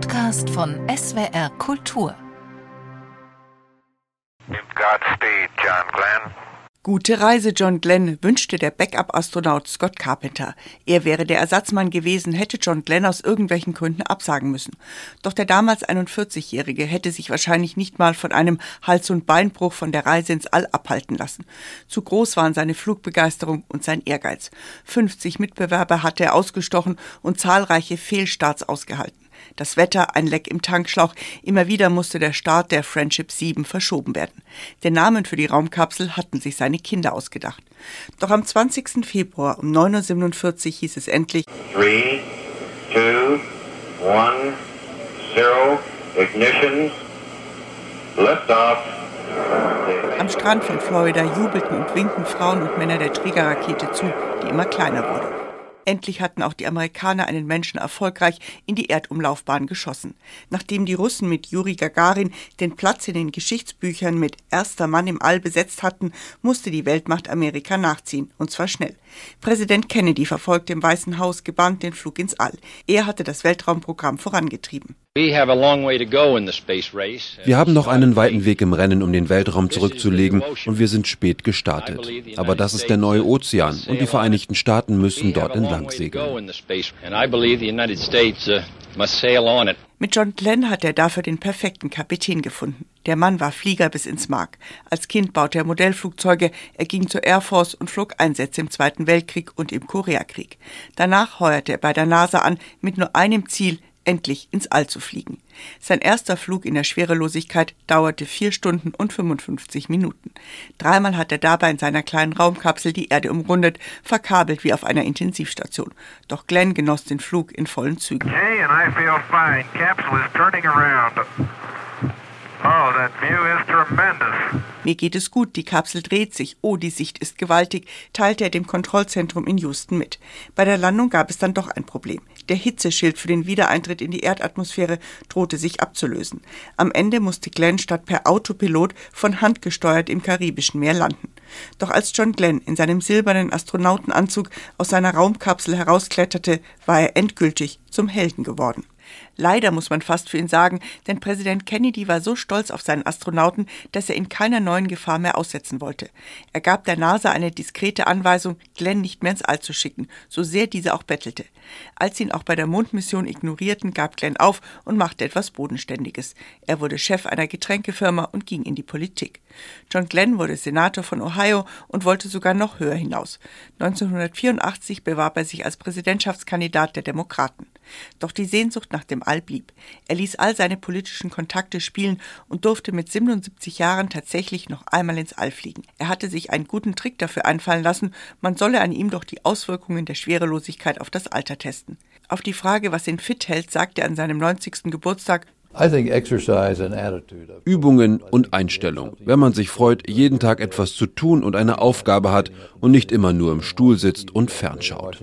Podcast von SWR Kultur. Godspeed, John Glenn. Gute Reise, John Glenn, wünschte der Backup-Astronaut Scott Carpenter. Er wäre der Ersatzmann gewesen, hätte John Glenn aus irgendwelchen Gründen absagen müssen. Doch der damals 41-Jährige hätte sich wahrscheinlich nicht mal von einem Hals- und Beinbruch von der Reise ins All abhalten lassen. Zu groß waren seine Flugbegeisterung und sein Ehrgeiz. 50 Mitbewerber hatte er ausgestochen und zahlreiche Fehlstarts ausgehalten. Das Wetter, ein Leck im Tankschlauch, immer wieder musste der Start der Friendship 7 verschoben werden. Den Namen für die Raumkapsel hatten sich seine Kinder ausgedacht. Doch am 20. Februar um 9.47 Uhr hieß es endlich 3, 2, 1, 0, ignition, liftoff. Am Strand von Florida jubelten und winkten Frauen und Männer der Trägerrakete zu, die immer kleiner wurde. Endlich hatten auch die Amerikaner einen Menschen erfolgreich in die Erdumlaufbahn geschossen. Nachdem die Russen mit Juri Gagarin den Platz in den Geschichtsbüchern mit erster Mann im All besetzt hatten, musste die Weltmacht Amerika nachziehen, und zwar schnell. Präsident Kennedy verfolgte im Weißen Haus gebannt den Flug ins All. Er hatte das Weltraumprogramm vorangetrieben. Wir haben noch einen weiten Weg im Rennen, um den Weltraum zurückzulegen, und wir sind spät gestartet. Aber das ist der neue Ozean, und die Vereinigten Staaten müssen dort entlang segeln. Mit John Glenn hat er dafür den perfekten Kapitän gefunden. Der Mann war Flieger bis ins Mark. Als Kind baute er Modellflugzeuge, er ging zur Air Force und flog Einsätze im Zweiten Weltkrieg und im Koreakrieg. Danach heuerte er bei der NASA an mit nur einem Ziel, endlich ins All zu fliegen. Sein erster Flug in der Schwerelosigkeit dauerte vier Stunden und 55 Minuten. Dreimal hat er dabei in seiner kleinen Raumkapsel die Erde umrundet, verkabelt wie auf einer Intensivstation. Doch Glenn genoss den Flug in vollen Zügen. Hey, and I feel fine. Capsule is turning around. Oh, that view is tremendous. Mir geht es gut, die Kapsel dreht sich, oh, die Sicht ist gewaltig, teilte er dem Kontrollzentrum in Houston mit. Bei der Landung gab es dann doch ein Problem. Der Hitzeschild für den Wiedereintritt in die Erdatmosphäre drohte sich abzulösen. Am Ende musste Glenn statt per Autopilot von Hand gesteuert im Karibischen Meer landen. Doch als John Glenn in seinem silbernen Astronautenanzug aus seiner Raumkapsel herauskletterte, war er endgültig zum Helden geworden. Leider muss man fast für ihn sagen, denn Präsident Kennedy war so stolz auf seinen Astronauten, dass er ihn keiner neuen Gefahr mehr aussetzen wollte. Er gab der NASA eine diskrete Anweisung, Glenn nicht mehr ins All zu schicken, so sehr diese auch bettelte. Als sie ihn auch bei der Mondmission ignorierten, gab Glenn auf und machte etwas Bodenständiges. Er wurde Chef einer Getränkefirma und ging in die Politik. John Glenn wurde Senator von Ohio und wollte sogar noch höher hinaus. 1984 bewarb er sich als Präsidentschaftskandidat der Demokraten. Doch die Sehnsucht nach dem All blieb. Er ließ all seine politischen Kontakte spielen und durfte mit 77 Jahren tatsächlich noch einmal ins All fliegen. Er hatte sich einen guten Trick dafür einfallen lassen, man solle an ihm doch die Auswirkungen der Schwerelosigkeit auf das Alter testen. Auf die Frage, was ihn fit hält, sagte er an seinem 90. Geburtstag, Übungen und Einstellung. Wenn man sich freut, jeden Tag etwas zu tun und eine Aufgabe hat und nicht immer nur im Stuhl sitzt und fernschaut.